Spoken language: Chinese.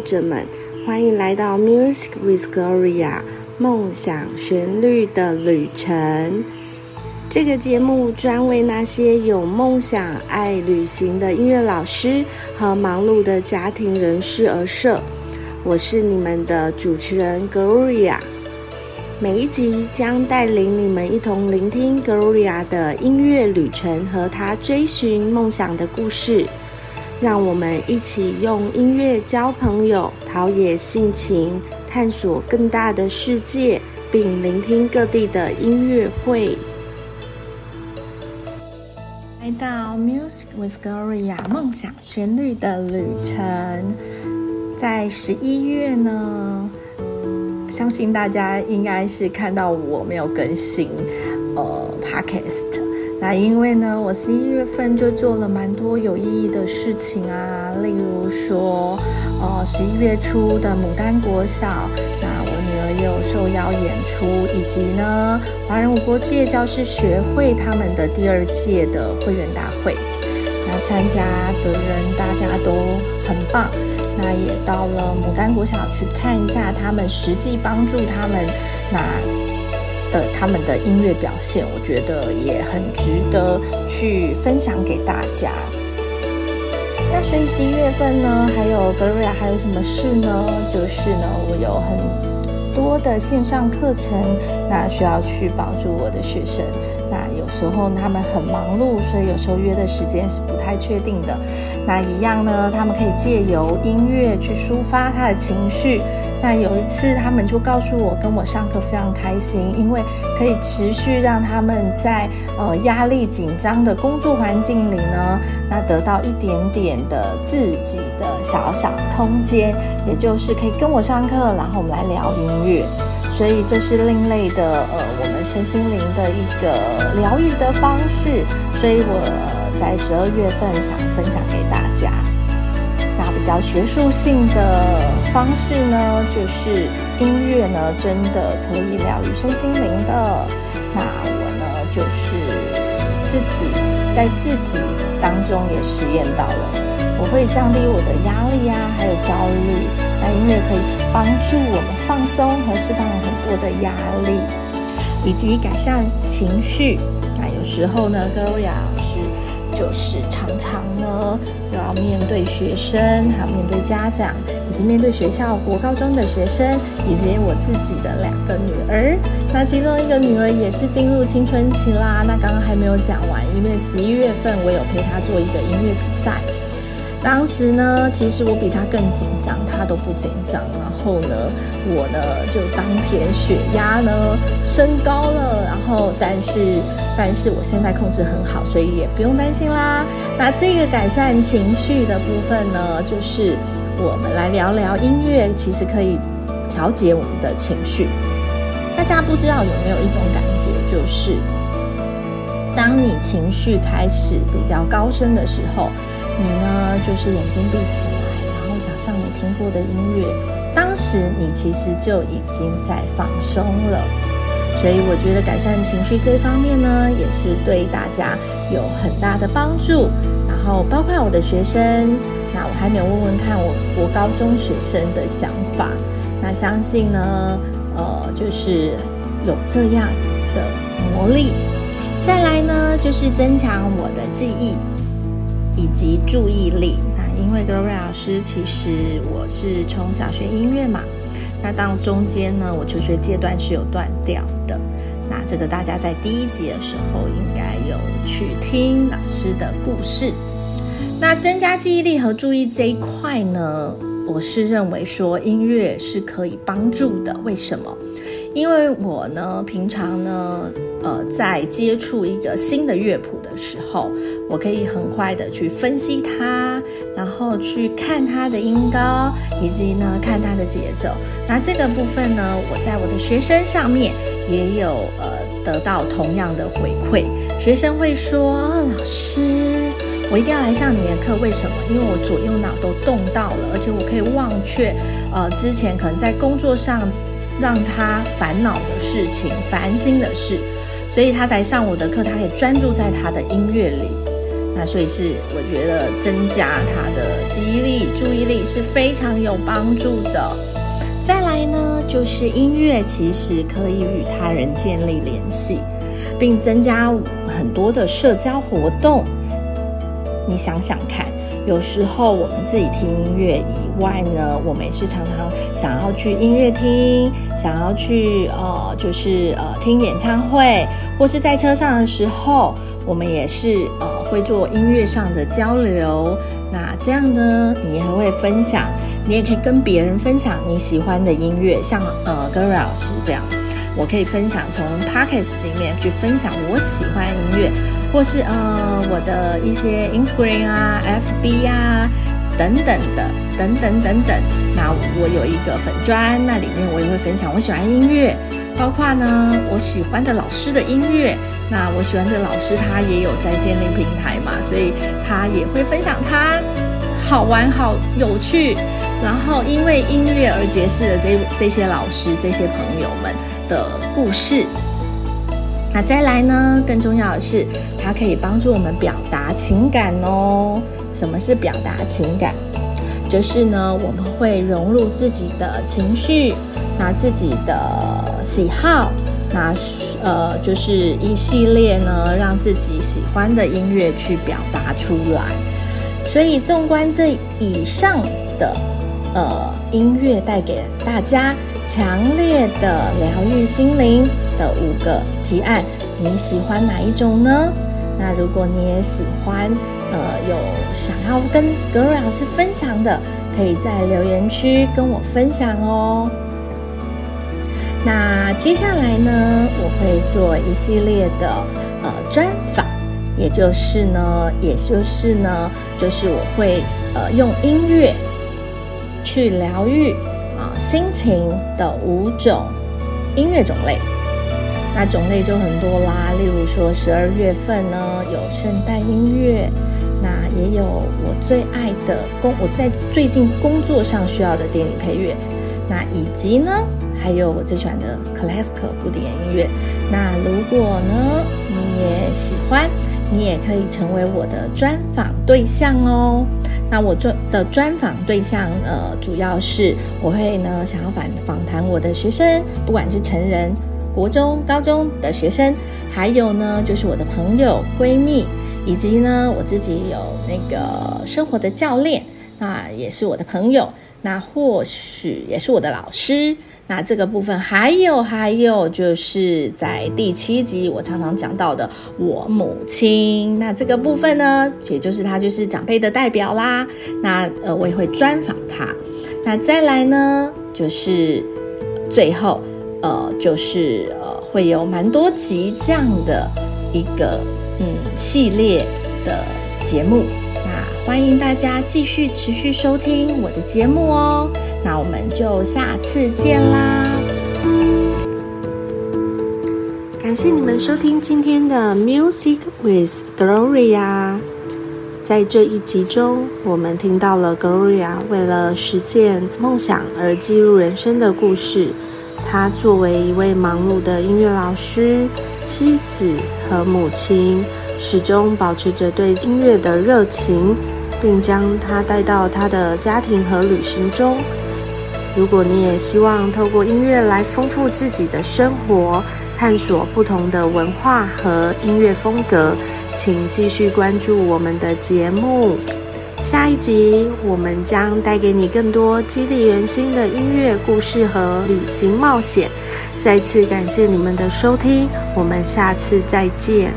者们，欢迎来到 Music with Gloria 梦想旋律的旅程。这个节目专为那些有梦想、爱旅行的音乐老师和忙碌的家庭人士而设。我是你们的主持人 Gloria。每一集将带领你们一同聆听 Gloria 的音乐旅程和她追寻梦想的故事。让我们一起用音乐交朋友，陶冶性情，探索更大的世界，并聆听各地的音乐会。来到 Music with Gloria 梦想旋律的旅程，在十一月呢，相信大家应该是看到我没有更新呃 Podcast。那因为呢，我十一月份就做了蛮多有意义的事情啊，例如说，呃，十一月初的牡丹国小，那我女儿也有受邀演出，以及呢，华人无国界教师学会他们的第二届的会员大会，那参加的人大家都很棒，那也到了牡丹国小去看一下他们实际帮助他们那。的他们的音乐表现，我觉得也很值得去分享给大家。那所以十一月份呢，还有格瑞亚还有什么事呢？就是呢，我有很多的线上课程，那需要去帮助我的学生。那有时候他们很忙碌，所以有时候约的时间是不太确定的。那一样呢，他们可以借由音乐去抒发他的情绪。那有一次，他们就告诉我，跟我上课非常开心，因为可以持续让他们在呃压力紧张的工作环境里呢，那得到一点点的自己的小小空间，也就是可以跟我上课，然后我们来聊音乐，所以这是另类的呃我们身心灵的一个疗愈的方式，所以我在十二月份想分享给大家。那比较学术性的方式呢，就是音乐呢，真的可以疗愈身心灵的。那我呢，就是自己在自己当中也实验到了，我会降低我的压力呀、啊，还有焦虑。那音乐可以帮助我们放松和释放很多的压力，以及改善情绪。那有时候呢，Gloria 老师。就是常常呢，又要面对学生，还有面对家长，以及面对学校国高中的学生，以及我自己的两个女儿。那其中一个女儿也是进入青春期啦。那刚刚还没有讲完，因为十一月份我有陪她做一个音乐比赛。当时呢，其实我比他更紧张，他都不紧张。然后呢，我呢就当天血压呢升高了。然后，但是，但是我现在控制很好，所以也不用担心啦。那这个改善情绪的部分呢，就是我们来聊聊音乐，其实可以调节我们的情绪。大家不知道有没有一种感觉，就是当你情绪开始比较高升的时候。你呢，就是眼睛闭起来，然后想象你听过的音乐，当时你其实就已经在放松了。所以我觉得改善情绪这方面呢，也是对大家有很大的帮助。然后包括我的学生，那我还没有问问看我国高中学生的想法。那相信呢，呃，就是有这样的魔力。再来呢，就是增强我的记忆。以及注意力。那因为 Gloria 老师，其实我是从小学音乐嘛，那到中间呢，我求学阶段是有断掉的。那这个大家在第一集的时候应该有去听老师的故事。那增加记忆力和注意这一块呢，我是认为说音乐是可以帮助的。为什么？因为我呢，平常呢，呃，在接触一个新的乐谱的时候，我可以很快的去分析它，然后去看它的音高，以及呢，看它的节奏。那这个部分呢，我在我的学生上面也有呃得到同样的回馈。学生会说：“老师，我一定要来上你的课，为什么？因为我左右脑都动到了，而且我可以忘却呃之前可能在工作上。”让他烦恼的事情、烦心的事，所以他来上我的课，他可以专注在他的音乐里。那所以是我觉得增加他的记忆力、注意力是非常有帮助的。再来呢，就是音乐其实可以与他人建立联系，并增加很多的社交活动。你想想看。有时候我们自己听音乐以外呢，我们也是常常想要去音乐厅，想要去呃，就是呃听演唱会，或是在车上的时候，我们也是呃会做音乐上的交流。那这样呢，你也会分享，你也可以跟别人分享你喜欢的音乐，像呃 Gloria 老师这样，我可以分享从 Podcast 里面去分享我喜欢的音乐。或是呃我的一些 Instagram 啊、FB 啊等等的，等等等等。那我有一个粉专，那里面我也会分享我喜欢音乐，包括呢我喜欢的老师的音乐。那我喜欢的老师他也有在建立平台嘛，所以他也会分享他好玩、好有趣，然后因为音乐而结识的这这些老师、这些朋友们的故事。那再来呢？更重要的是，它可以帮助我们表达情感哦。什么是表达情感？就是呢，我们会融入自己的情绪，拿自己的喜好，拿呃，就是一系列呢，让自己喜欢的音乐去表达出来。所以，纵观这以上的呃音乐带给大家强烈的疗愈心灵的五个提案，你喜欢哪一种呢？那如果你也喜欢，呃，有想要跟格瑞老师分享的，可以在留言区跟我分享哦。那接下来呢，我会做一系列的呃专访，也就是呢，也就是呢，就是我会呃用音乐去疗愈啊心情的五种音乐种类。那种类就很多啦，例如说十二月份呢，有圣诞音乐，那也有我最爱的工，我在最近工作上需要的电影配乐，那以及呢，还有我最喜欢的 classical 古典音乐。那如果呢，你也喜欢，你也可以成为我的专访对象哦。那我做的专访对象，呃，主要是我会呢想要访访谈我的学生，不管是成人。国中、高中的学生，还有呢，就是我的朋友、闺蜜，以及呢，我自己有那个生活的教练，那也是我的朋友，那或许也是我的老师。那这个部分还有还有，就是在第七集我常常讲到的我母亲。那这个部分呢，也就是她就是长辈的代表啦。那呃，我也会专访她。那再来呢，就是最后。呃，就是呃，会有蛮多集这样的一个嗯系列的节目，那欢迎大家继续持续收听我的节目哦。那我们就下次见啦！感谢你们收听今天的 Music with Gloria。在这一集中，我们听到了 Gloria 为了实现梦想而记录人生的故事。他作为一位忙碌的音乐老师、妻子和母亲，始终保持着对音乐的热情，并将它带到他的家庭和旅行中。如果你也希望透过音乐来丰富自己的生活，探索不同的文化和音乐风格，请继续关注我们的节目。下一集，我们将带给你更多激励人心的音乐故事和旅行冒险。再次感谢你们的收听，我们下次再见。